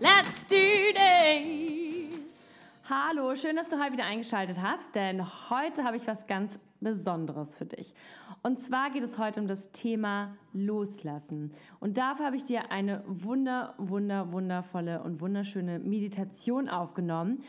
let's do this! Hallo, schön, dass du heute wieder eingeschaltet hast, denn heute habe ich was ganz Besonderes für dich. Und zwar geht es heute um das Thema Loslassen. Und dafür habe ich dir eine wunder, wunder, wundervolle und wunderschöne Meditation aufgenommen,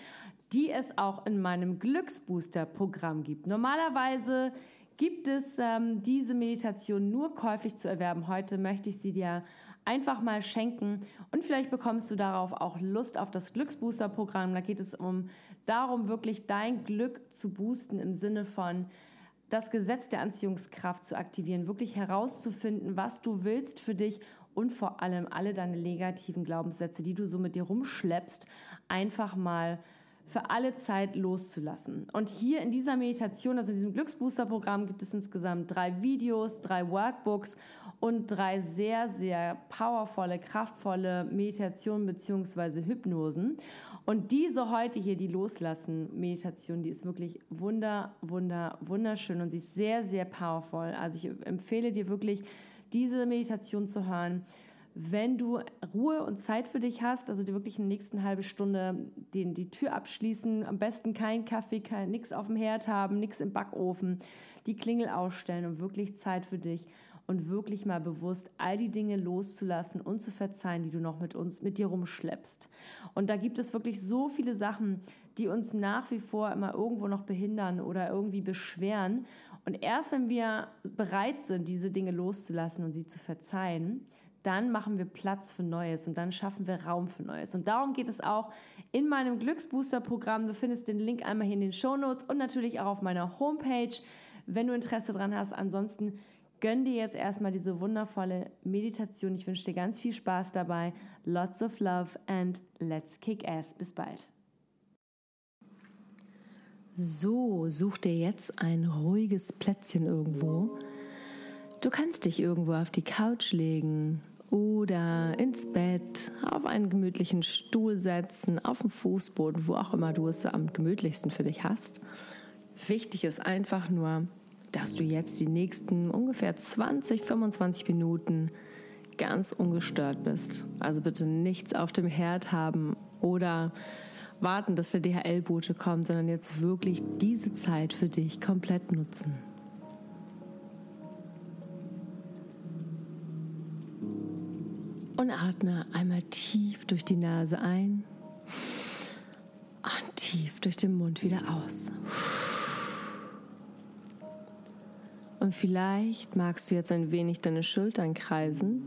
die es auch in meinem Glücksbooster-Programm gibt. Normalerweise gibt es ähm, diese Meditation nur käuflich zu erwerben. Heute möchte ich sie dir einfach mal schenken und vielleicht bekommst du darauf auch Lust auf das Glücksbooster-Programm. Da geht es um darum, wirklich dein Glück zu boosten im Sinne von das Gesetz der Anziehungskraft zu aktivieren, wirklich herauszufinden, was du willst für dich und vor allem alle deine negativen Glaubenssätze, die du so mit dir rumschleppst, einfach mal für alle Zeit loszulassen. Und hier in dieser Meditation, also in diesem Glücksbooster-Programm, gibt es insgesamt drei Videos, drei Workbooks und drei sehr, sehr powervolle, kraftvolle Meditationen bzw. Hypnosen. Und diese heute hier, die Loslassen-Meditation, die ist wirklich wunder, wunder, wunderschön und sie ist sehr, sehr powerful. Also ich empfehle dir wirklich, diese Meditation zu hören wenn du Ruhe und Zeit für dich hast, also dir wirklich in der nächsten halbe Stunde den, die Tür abschließen, am besten kein Kaffee, kein, nichts auf dem Herd haben, nichts im Backofen, die Klingel ausstellen und wirklich Zeit für dich und wirklich mal bewusst all die Dinge loszulassen und zu verzeihen, die du noch mit uns, mit dir rumschleppst. Und da gibt es wirklich so viele Sachen, die uns nach wie vor immer irgendwo noch behindern oder irgendwie beschweren. Und erst wenn wir bereit sind, diese Dinge loszulassen und sie zu verzeihen, dann machen wir Platz für Neues und dann schaffen wir Raum für Neues. Und darum geht es auch in meinem Glücksbooster-Programm. Du findest den Link einmal hier in den Show Notes und natürlich auch auf meiner Homepage, wenn du Interesse dran hast. Ansonsten gönn dir jetzt erstmal diese wundervolle Meditation. Ich wünsche dir ganz viel Spaß dabei. Lots of love and let's kick ass. Bis bald. So, such dir jetzt ein ruhiges Plätzchen irgendwo Du kannst dich irgendwo auf die Couch legen oder ins Bett, auf einen gemütlichen Stuhl setzen, auf dem Fußboden, wo auch immer du es am gemütlichsten für dich hast. Wichtig ist einfach nur, dass du jetzt die nächsten ungefähr 20, 25 Minuten ganz ungestört bist. Also bitte nichts auf dem Herd haben oder warten, dass der DHL-Bote kommt, sondern jetzt wirklich diese Zeit für dich komplett nutzen. Und atme einmal tief durch die Nase ein und tief durch den Mund wieder aus. Und vielleicht magst du jetzt ein wenig deine Schultern kreisen.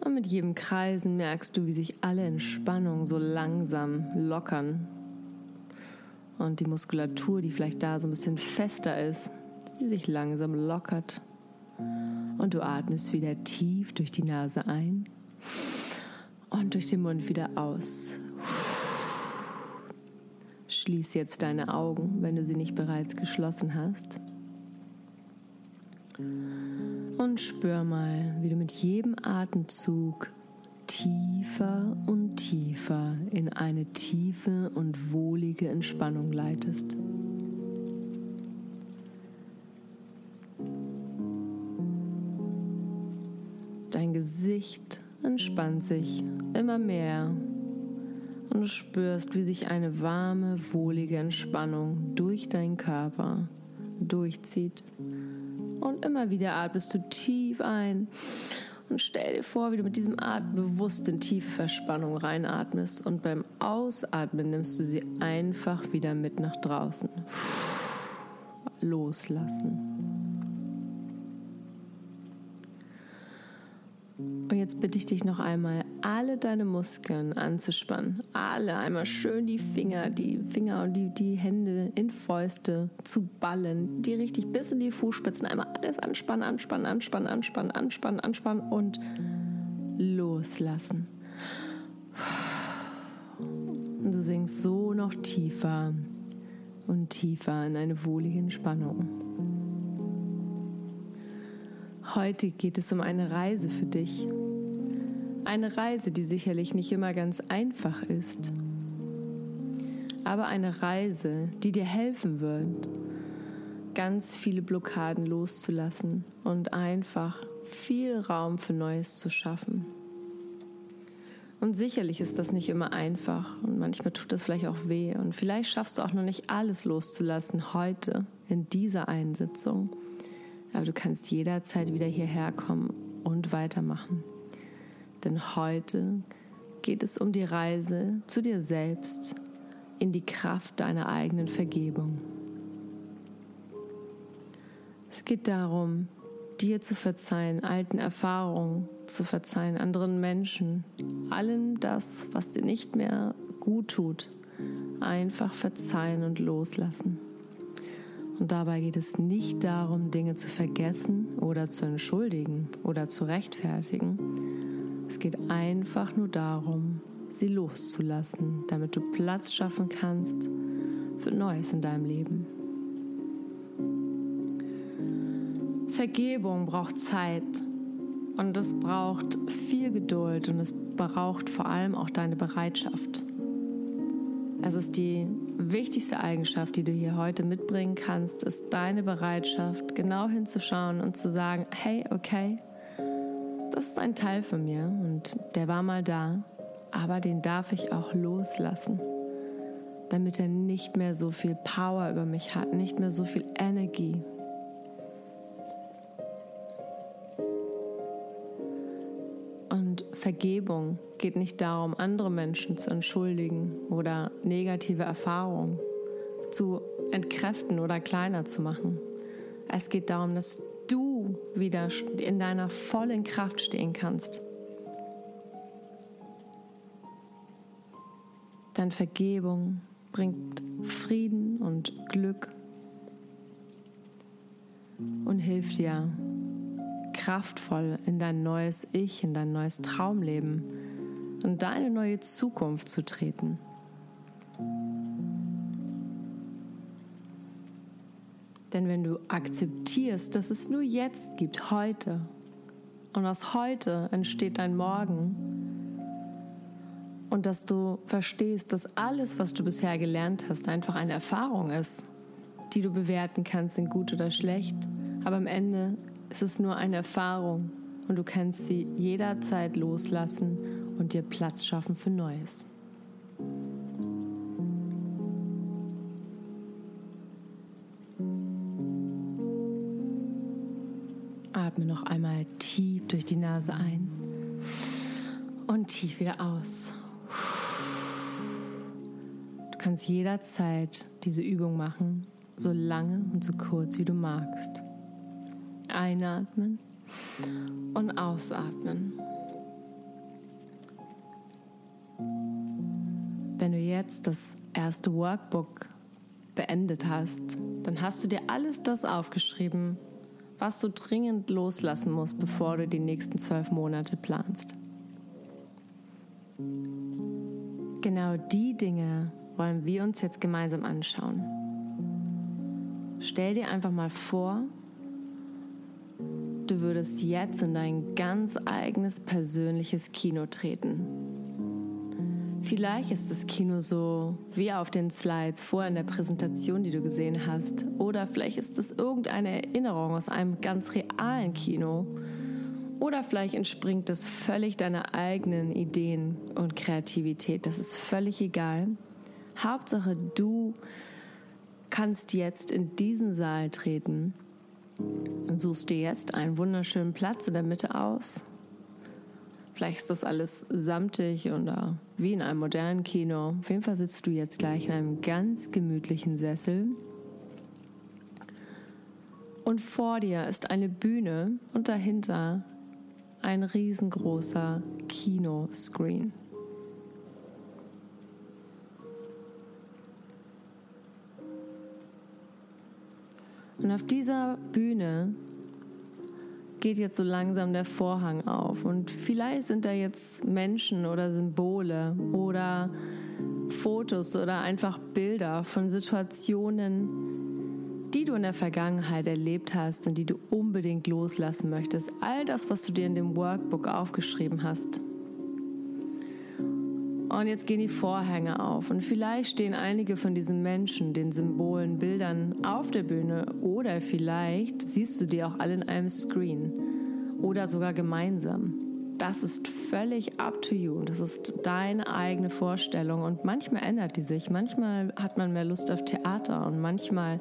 Und mit jedem Kreisen merkst du, wie sich alle Entspannung so langsam lockern. Und die Muskulatur, die vielleicht da so ein bisschen fester ist, die sich langsam lockert. Und du atmest wieder tief durch die Nase ein und durch den Mund wieder aus. Schließ jetzt deine Augen, wenn du sie nicht bereits geschlossen hast. Und spür mal, wie du mit jedem Atemzug tiefer und tiefer in eine tiefe und wohlige Entspannung leitest. Gesicht entspannt sich immer mehr und du spürst, wie sich eine warme, wohlige Entspannung durch deinen Körper durchzieht. Und immer wieder atmest du tief ein und stell dir vor, wie du mit diesem Atmen bewusst in tiefe Verspannung reinatmest und beim Ausatmen nimmst du sie einfach wieder mit nach draußen. Loslassen. Jetzt bitte ich dich noch einmal, alle deine Muskeln anzuspannen. Alle einmal schön die Finger, die Finger und die, die Hände in Fäuste zu ballen. Die richtig bis in die Fußspitzen. Einmal alles anspannen, anspannen, anspannen, anspannen, anspannen, anspannen und loslassen. Und du sinkst so noch tiefer und tiefer in eine wohlige Entspannung. Heute geht es um eine Reise für dich. Eine Reise, die sicherlich nicht immer ganz einfach ist, aber eine Reise, die dir helfen wird, ganz viele Blockaden loszulassen und einfach viel Raum für Neues zu schaffen. Und sicherlich ist das nicht immer einfach und manchmal tut das vielleicht auch weh und vielleicht schaffst du auch noch nicht alles loszulassen heute in dieser Einsitzung. Aber du kannst jederzeit wieder hierher kommen und weitermachen. Denn heute geht es um die Reise zu dir selbst in die Kraft deiner eigenen Vergebung. Es geht darum, dir zu verzeihen, alten Erfahrungen zu verzeihen, anderen Menschen, allem das, was dir nicht mehr gut tut, einfach verzeihen und loslassen. Und dabei geht es nicht darum, Dinge zu vergessen oder zu entschuldigen oder zu rechtfertigen. Es geht einfach nur darum, sie loszulassen, damit du Platz schaffen kannst für Neues in deinem Leben. Vergebung braucht Zeit und es braucht viel Geduld und es braucht vor allem auch deine Bereitschaft. Es ist die wichtigste Eigenschaft, die du hier heute mitbringen kannst, ist deine Bereitschaft, genau hinzuschauen und zu sagen, hey, okay, das ist ein Teil von mir und der war mal da, aber den darf ich auch loslassen, damit er nicht mehr so viel Power über mich hat, nicht mehr so viel Energie. Vergebung geht nicht darum, andere Menschen zu entschuldigen oder negative Erfahrungen zu entkräften oder kleiner zu machen. Es geht darum, dass wieder in deiner vollen Kraft stehen kannst. Denn Vergebung bringt Frieden und Glück und hilft dir, kraftvoll in dein neues Ich, in dein neues Traumleben und deine neue Zukunft zu treten. Denn wenn du akzeptierst, dass es nur jetzt gibt, heute, und aus heute entsteht dein Morgen, und dass du verstehst, dass alles, was du bisher gelernt hast, einfach eine Erfahrung ist, die du bewerten kannst in gut oder schlecht, aber am Ende es ist nur eine Erfahrung und du kannst sie jederzeit loslassen und dir Platz schaffen für Neues. Durch die Nase ein und tief wieder aus. Du kannst jederzeit diese Übung machen, so lange und so kurz wie du magst. Einatmen und ausatmen. Wenn du jetzt das erste Workbook beendet hast, dann hast du dir alles das aufgeschrieben, was du dringend loslassen musst, bevor du die nächsten zwölf Monate planst. Genau die Dinge wollen wir uns jetzt gemeinsam anschauen. Stell dir einfach mal vor, du würdest jetzt in dein ganz eigenes persönliches Kino treten. Vielleicht ist das Kino so wie auf den Slides vorher in der Präsentation, die du gesehen hast. Oder vielleicht ist es irgendeine Erinnerung aus einem ganz realen Kino. Oder vielleicht entspringt es völlig deiner eigenen Ideen und Kreativität. Das ist völlig egal. Hauptsache, du kannst jetzt in diesen Saal treten Suchst dir jetzt einen wunderschönen Platz in der Mitte aus. Vielleicht ist das alles samtig oder wie in einem modernen Kino. Auf jeden Fall sitzt du jetzt gleich in einem ganz gemütlichen Sessel. Und vor dir ist eine Bühne und dahinter ein riesengroßer Kinoscreen. Und auf dieser Bühne geht jetzt so langsam der Vorhang auf und vielleicht sind da jetzt Menschen oder Symbole oder Fotos oder einfach Bilder von Situationen, die du in der Vergangenheit erlebt hast und die du unbedingt loslassen möchtest. All das, was du dir in dem Workbook aufgeschrieben hast. Und jetzt gehen die Vorhänge auf und vielleicht stehen einige von diesen Menschen, den Symbolen, Bildern auf der Bühne oder vielleicht siehst du die auch alle in einem Screen oder sogar gemeinsam. Das ist völlig up to you. Das ist deine eigene Vorstellung und manchmal ändert die sich. Manchmal hat man mehr Lust auf Theater und manchmal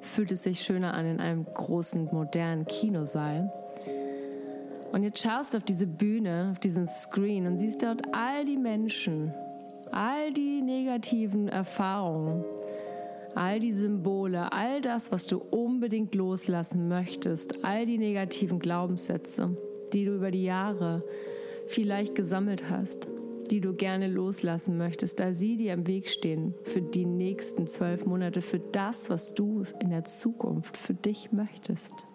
fühlt es sich schöner an in einem großen, modernen Kinosaal. Und jetzt schaust du auf diese Bühne, auf diesen Screen und siehst dort all die Menschen, all die negativen Erfahrungen, all die Symbole, all das, was du unbedingt loslassen möchtest, all die negativen Glaubenssätze, die du über die Jahre vielleicht gesammelt hast, die du gerne loslassen möchtest, da sie dir im Weg stehen für die nächsten zwölf Monate, für das, was du in der Zukunft für dich möchtest.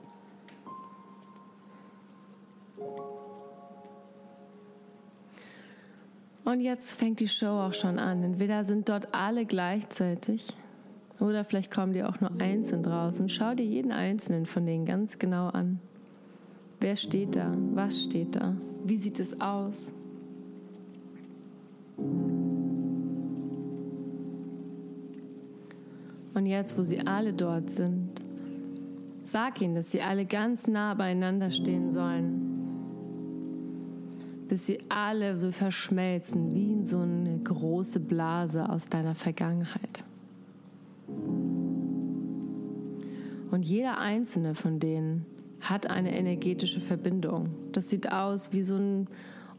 Und jetzt fängt die Show auch schon an. Entweder sind dort alle gleichzeitig oder vielleicht kommen die auch nur einzeln draußen. Schau dir jeden einzelnen von denen ganz genau an. Wer steht da? Was steht da? Wie sieht es aus? Und jetzt, wo sie alle dort sind, sag ihnen, dass sie alle ganz nah beieinander stehen sollen bis sie alle so verschmelzen wie in so eine große Blase aus deiner Vergangenheit. Und jeder einzelne von denen hat eine energetische Verbindung. Das sieht aus wie so ein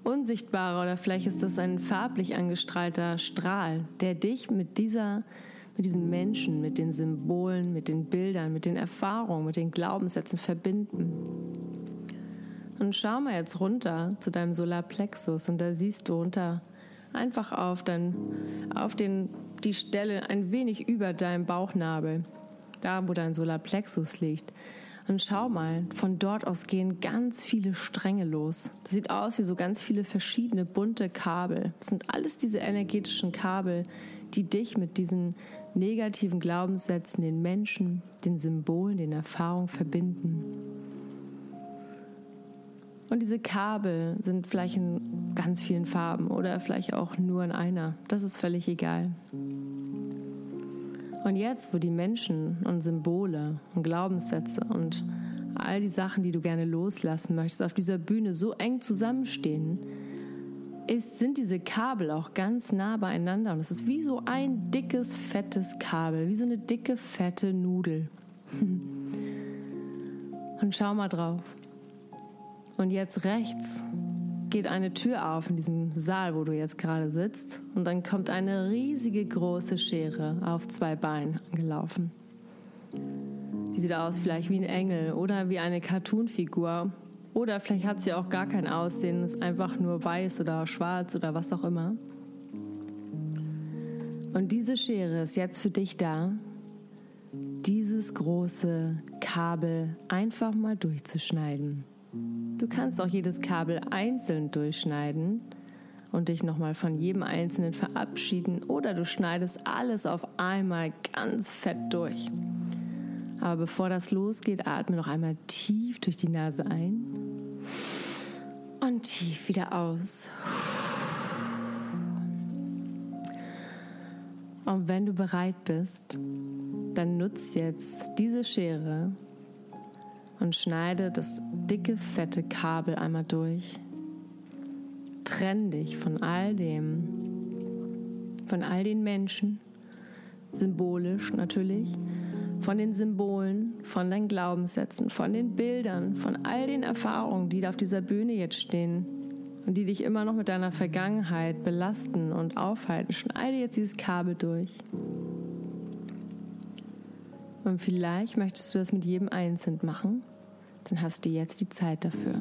unsichtbarer oder vielleicht ist das ein farblich angestrahlter Strahl, der dich mit dieser mit diesen Menschen, mit den Symbolen, mit den Bildern, mit den Erfahrungen, mit den Glaubenssätzen verbinden. Und schau mal jetzt runter zu deinem Solarplexus und da siehst du unter einfach auf, dein, auf den, die Stelle ein wenig über deinem Bauchnabel, da wo dein Solarplexus liegt. Und schau mal, von dort aus gehen ganz viele Stränge los. Das sieht aus wie so ganz viele verschiedene bunte Kabel. Das sind alles diese energetischen Kabel, die dich mit diesen negativen Glaubenssätzen, den Menschen, den Symbolen, den Erfahrungen verbinden. Und diese Kabel sind vielleicht in ganz vielen Farben oder vielleicht auch nur in einer. Das ist völlig egal. Und jetzt, wo die Menschen und Symbole und Glaubenssätze und all die Sachen, die du gerne loslassen möchtest, auf dieser Bühne so eng zusammenstehen, ist, sind diese Kabel auch ganz nah beieinander. Und es ist wie so ein dickes, fettes Kabel, wie so eine dicke, fette Nudel. Und schau mal drauf. Und jetzt rechts geht eine Tür auf in diesem Saal, wo du jetzt gerade sitzt. Und dann kommt eine riesige große Schere auf zwei Beinen angelaufen. Die sieht aus vielleicht wie ein Engel oder wie eine Cartoonfigur. Oder vielleicht hat sie auch gar kein Aussehen, ist einfach nur weiß oder schwarz oder was auch immer. Und diese Schere ist jetzt für dich da, dieses große Kabel einfach mal durchzuschneiden. Du kannst auch jedes Kabel einzeln durchschneiden und dich nochmal von jedem einzelnen verabschieden oder du schneidest alles auf einmal ganz fett durch. Aber bevor das losgeht, atme noch einmal tief durch die Nase ein und tief wieder aus. Und wenn du bereit bist, dann nutz jetzt diese Schere und schneide das dicke, fette Kabel einmal durch. Trenn dich von all dem, von all den Menschen, symbolisch natürlich, von den Symbolen, von deinen Glaubenssätzen, von den Bildern, von all den Erfahrungen, die da auf dieser Bühne jetzt stehen und die dich immer noch mit deiner Vergangenheit belasten und aufhalten. Schneide jetzt dieses Kabel durch. Und vielleicht möchtest du das mit jedem einzeln machen dann hast du jetzt die Zeit dafür.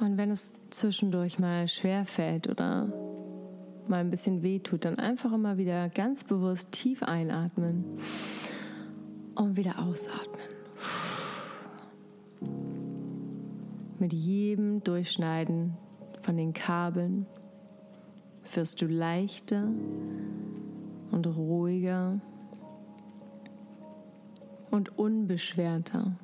Und wenn es zwischendurch mal schwer fällt oder mal ein bisschen weh tut, dann einfach immer wieder ganz bewusst tief einatmen und wieder ausatmen. Mit jedem Durchschneiden von den Kabeln wirst du leichter und ruhiger und unbeschwerter.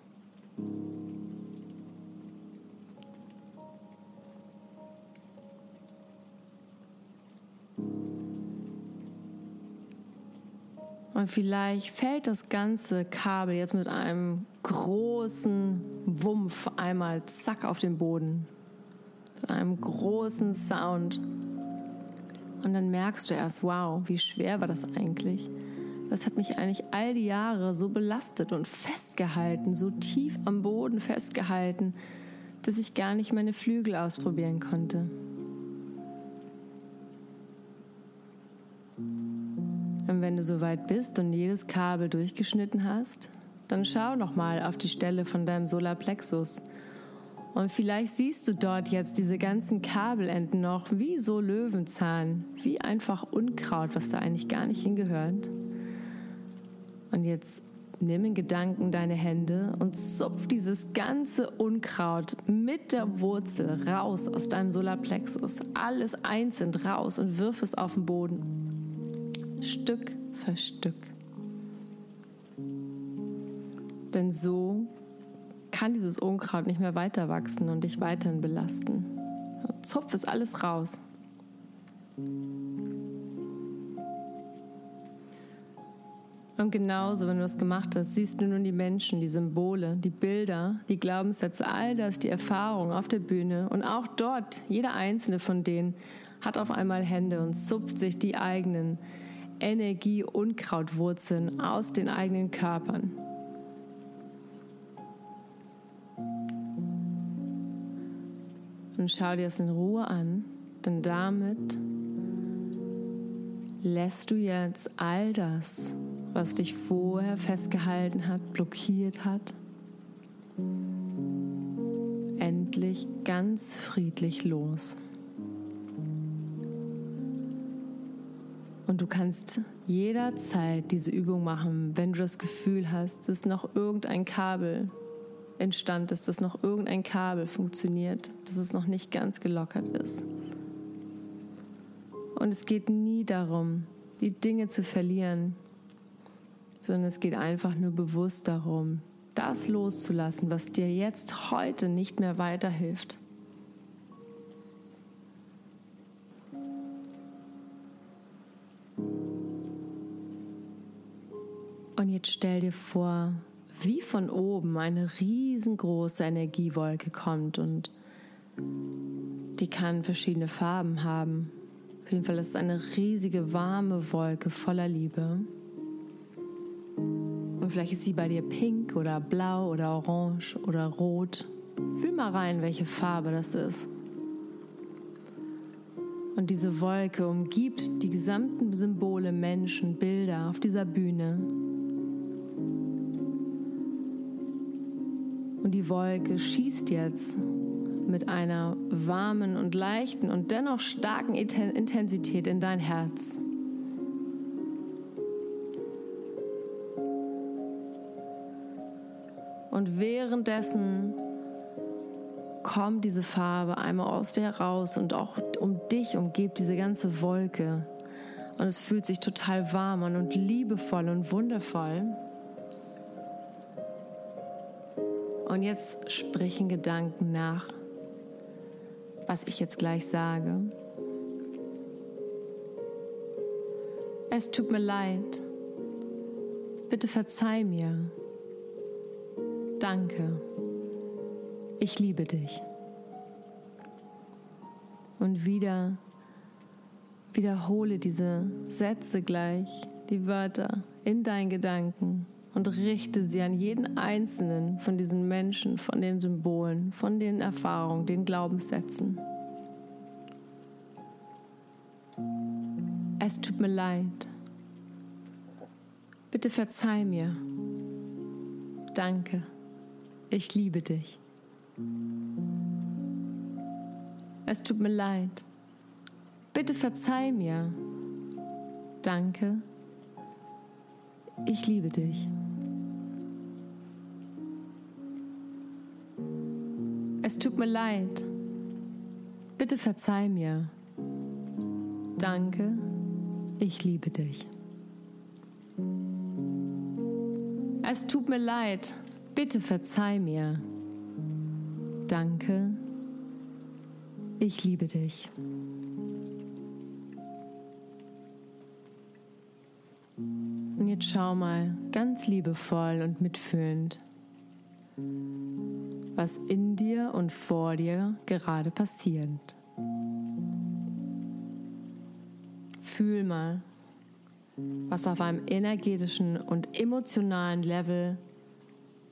Und vielleicht fällt das ganze Kabel jetzt mit einem großen Wumpf einmal zack auf den Boden. Mit einem großen Sound. Und dann merkst du erst, wow, wie schwer war das eigentlich? Was hat mich eigentlich all die Jahre so belastet und festgehalten, so tief am Boden festgehalten, dass ich gar nicht meine Flügel ausprobieren konnte. Wenn du soweit bist und jedes Kabel durchgeschnitten hast, dann schau noch mal auf die Stelle von deinem Solarplexus. Und vielleicht siehst du dort jetzt diese ganzen Kabelenden noch wie so Löwenzahn, wie einfach Unkraut, was da eigentlich gar nicht hingehört. Und jetzt nimm in Gedanken deine Hände und zupf dieses ganze Unkraut mit der Wurzel raus aus deinem Solarplexus. Alles einzeln raus und wirf es auf den Boden. Stück für Stück. Denn so kann dieses Unkraut nicht mehr weiter wachsen und dich weiterhin belasten. Zupf es alles raus. Und genauso, wenn du das gemacht hast, siehst du nun die Menschen, die Symbole, die Bilder, die Glaubenssätze, all das, die Erfahrung auf der Bühne. Und auch dort, jeder einzelne von denen hat auf einmal Hände und zupft sich die eigenen Energie-Unkrautwurzeln aus den eigenen Körpern. Und schau dir das in Ruhe an, denn damit lässt du jetzt all das, was dich vorher festgehalten hat, blockiert hat, endlich ganz friedlich los. Und du kannst jederzeit diese Übung machen, wenn du das Gefühl hast, dass noch irgendein Kabel entstand ist, dass noch irgendein Kabel funktioniert, dass es noch nicht ganz gelockert ist. Und es geht nie darum, die Dinge zu verlieren, sondern es geht einfach nur bewusst darum, das loszulassen, was dir jetzt heute nicht mehr weiterhilft. Jetzt stell dir vor, wie von oben eine riesengroße Energiewolke kommt und die kann verschiedene Farben haben. Auf jeden Fall ist es eine riesige warme Wolke voller Liebe. Und vielleicht ist sie bei dir pink oder blau oder orange oder rot. Fühl mal rein, welche Farbe das ist. Und diese Wolke umgibt die gesamten Symbole, Menschen, Bilder auf dieser Bühne. Und die Wolke schießt jetzt mit einer warmen und leichten und dennoch starken Intensität in dein Herz. Und währenddessen kommt diese Farbe einmal aus dir heraus und auch um dich umgibt diese ganze Wolke. Und es fühlt sich total warm an und liebevoll und wundervoll. Und jetzt sprechen Gedanken nach, was ich jetzt gleich sage. Es tut mir leid. Bitte verzeih mir. Danke. Ich liebe dich. Und wieder wiederhole diese Sätze gleich, die Wörter in deinen Gedanken und richte sie an jeden einzelnen von diesen Menschen, von den Symbolen, von den Erfahrungen, den Glaubenssätzen. Es tut mir leid. Bitte verzeih mir. Danke. Ich liebe dich. Es tut mir leid. Bitte verzeih mir. Danke. Ich liebe dich. Es tut mir leid. Bitte verzeih mir. Danke. Ich liebe dich. Es tut mir leid. Bitte verzeih mir. Danke. Ich liebe dich. Und jetzt schau mal ganz liebevoll und mitfühlend, was in dir und vor dir gerade passiert. Fühl mal, was auf einem energetischen und emotionalen Level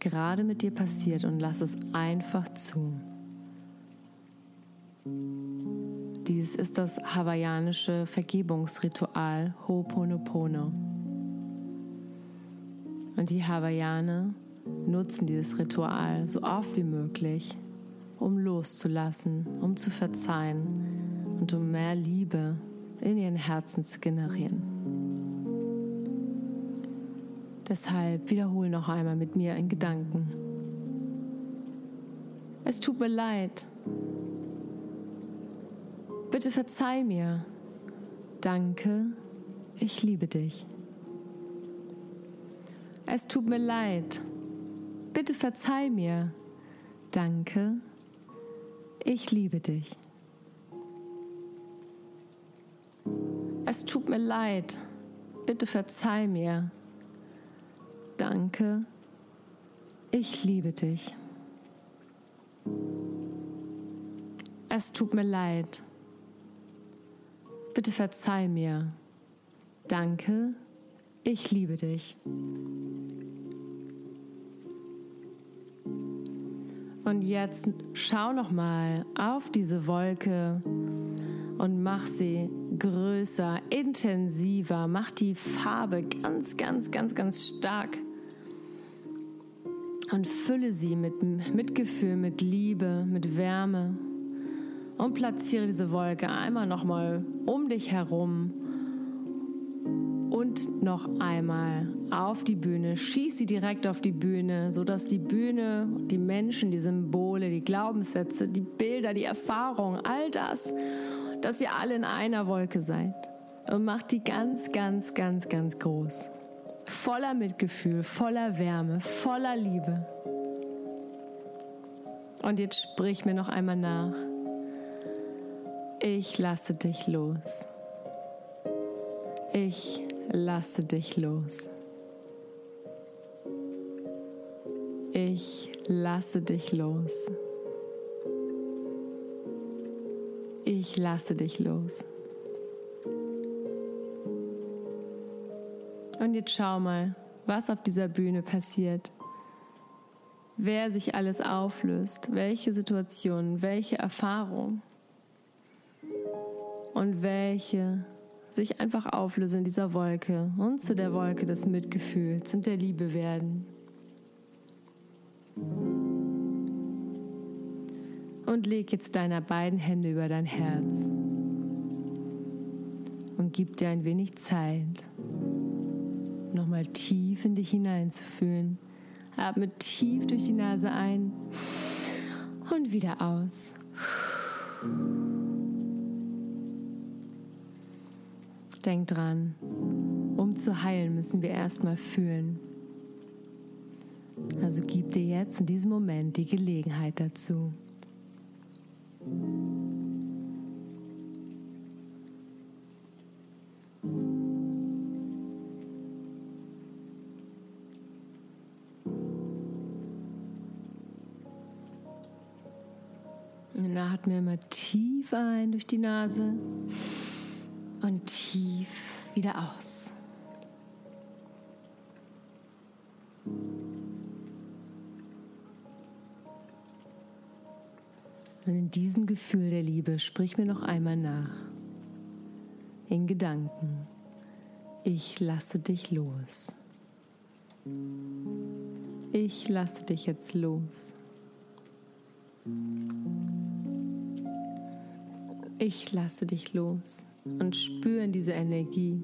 gerade mit dir passiert und lass es einfach zu. Dies ist das hawaiianische Vergebungsritual Ho'oponopono. Und die Hawaiianer nutzen dieses Ritual so oft wie möglich, um loszulassen, um zu verzeihen und um mehr Liebe in ihren Herzen zu generieren. Deshalb wiederhole noch einmal mit mir in Gedanken. Es tut mir leid, Bitte verzeih mir. Danke, ich liebe dich. Es tut mir leid. Bitte verzeih mir. Danke, ich liebe dich. Es tut mir leid. Bitte verzeih mir. Danke, ich liebe dich. Es tut mir leid. Bitte verzeih mir. Danke, ich liebe dich. Und jetzt schau noch mal auf diese Wolke und mach sie größer, intensiver, mach die Farbe ganz, ganz, ganz, ganz stark. Und fülle sie mit Mitgefühl, mit Liebe, mit Wärme. Und platziere diese Wolke einmal nochmal um dich herum und noch einmal auf die Bühne. Schieß sie direkt auf die Bühne, sodass die Bühne, die Menschen, die Symbole, die Glaubenssätze, die Bilder, die Erfahrungen, all das, dass ihr alle in einer Wolke seid. Und macht die ganz, ganz, ganz, ganz groß. Voller Mitgefühl, voller Wärme, voller Liebe. Und jetzt sprich mir noch einmal nach. Ich lasse dich los. Ich lasse dich los. Ich lasse dich los. Ich lasse dich los. Und jetzt schau mal, was auf dieser Bühne passiert. Wer sich alles auflöst, welche Situationen, welche Erfahrungen und welche sich einfach auflösen in dieser Wolke und zu der Wolke des Mitgefühls und der Liebe werden. Und leg jetzt deine beiden Hände über dein Herz und gib dir ein wenig Zeit, nochmal tief in dich hineinzufühlen. Atme tief durch die Nase ein und wieder aus. Denk dran, um zu heilen, müssen wir erstmal fühlen. Also gib dir jetzt in diesem Moment die Gelegenheit dazu. Und atme immer tief ein durch die Nase tief wieder aus. Und in diesem Gefühl der Liebe sprich mir noch einmal nach. In Gedanken. Ich lasse dich los. Ich lasse dich jetzt los. Ich lasse dich los und spüre in diese Energie.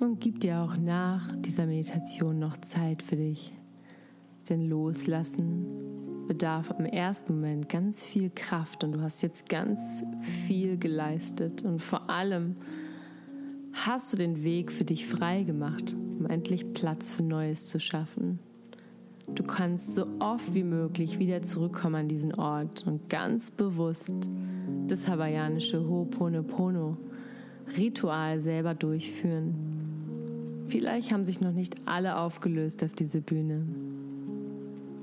Und gib dir auch nach dieser Meditation noch Zeit für dich. Denn loslassen bedarf im ersten Moment ganz viel Kraft und du hast jetzt ganz viel geleistet und vor allem hast du den Weg für dich frei gemacht, um endlich Platz für Neues zu schaffen. Du kannst so oft wie möglich wieder zurückkommen an diesen Ort und ganz bewusst das hawaiianische Ho'oponopono Ritual selber durchführen. Vielleicht haben sich noch nicht alle aufgelöst auf diese Bühne.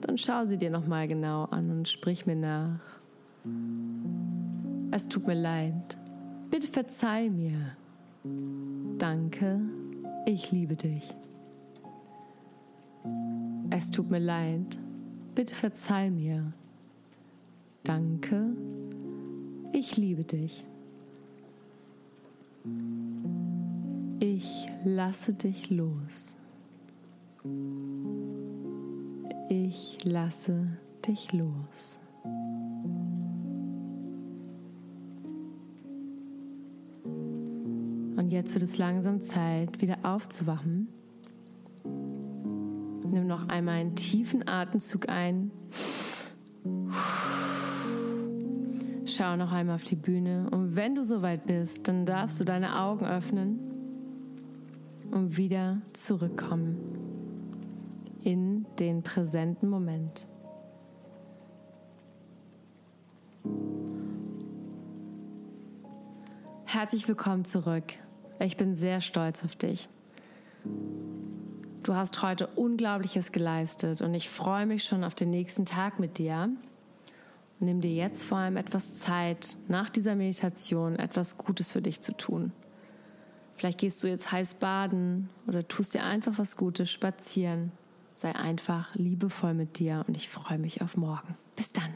Dann schau sie dir noch mal genau an und sprich mir nach. Es tut mir leid. Bitte verzeih mir. Danke, ich liebe dich. Es tut mir leid. Bitte verzeih mir. Danke, ich liebe dich. Ich lasse dich los. Ich lasse dich los. Jetzt wird es langsam Zeit, wieder aufzuwachen. Nimm noch einmal einen tiefen Atemzug ein. Schau noch einmal auf die Bühne und wenn du soweit bist, dann darfst du deine Augen öffnen und wieder zurückkommen in den präsenten Moment. Herzlich willkommen zurück. Ich bin sehr stolz auf dich. Du hast heute Unglaubliches geleistet und ich freue mich schon auf den nächsten Tag mit dir. Nimm dir jetzt vor allem etwas Zeit, nach dieser Meditation etwas Gutes für dich zu tun. Vielleicht gehst du jetzt heiß baden oder tust dir einfach was Gutes, spazieren. Sei einfach liebevoll mit dir und ich freue mich auf morgen. Bis dann.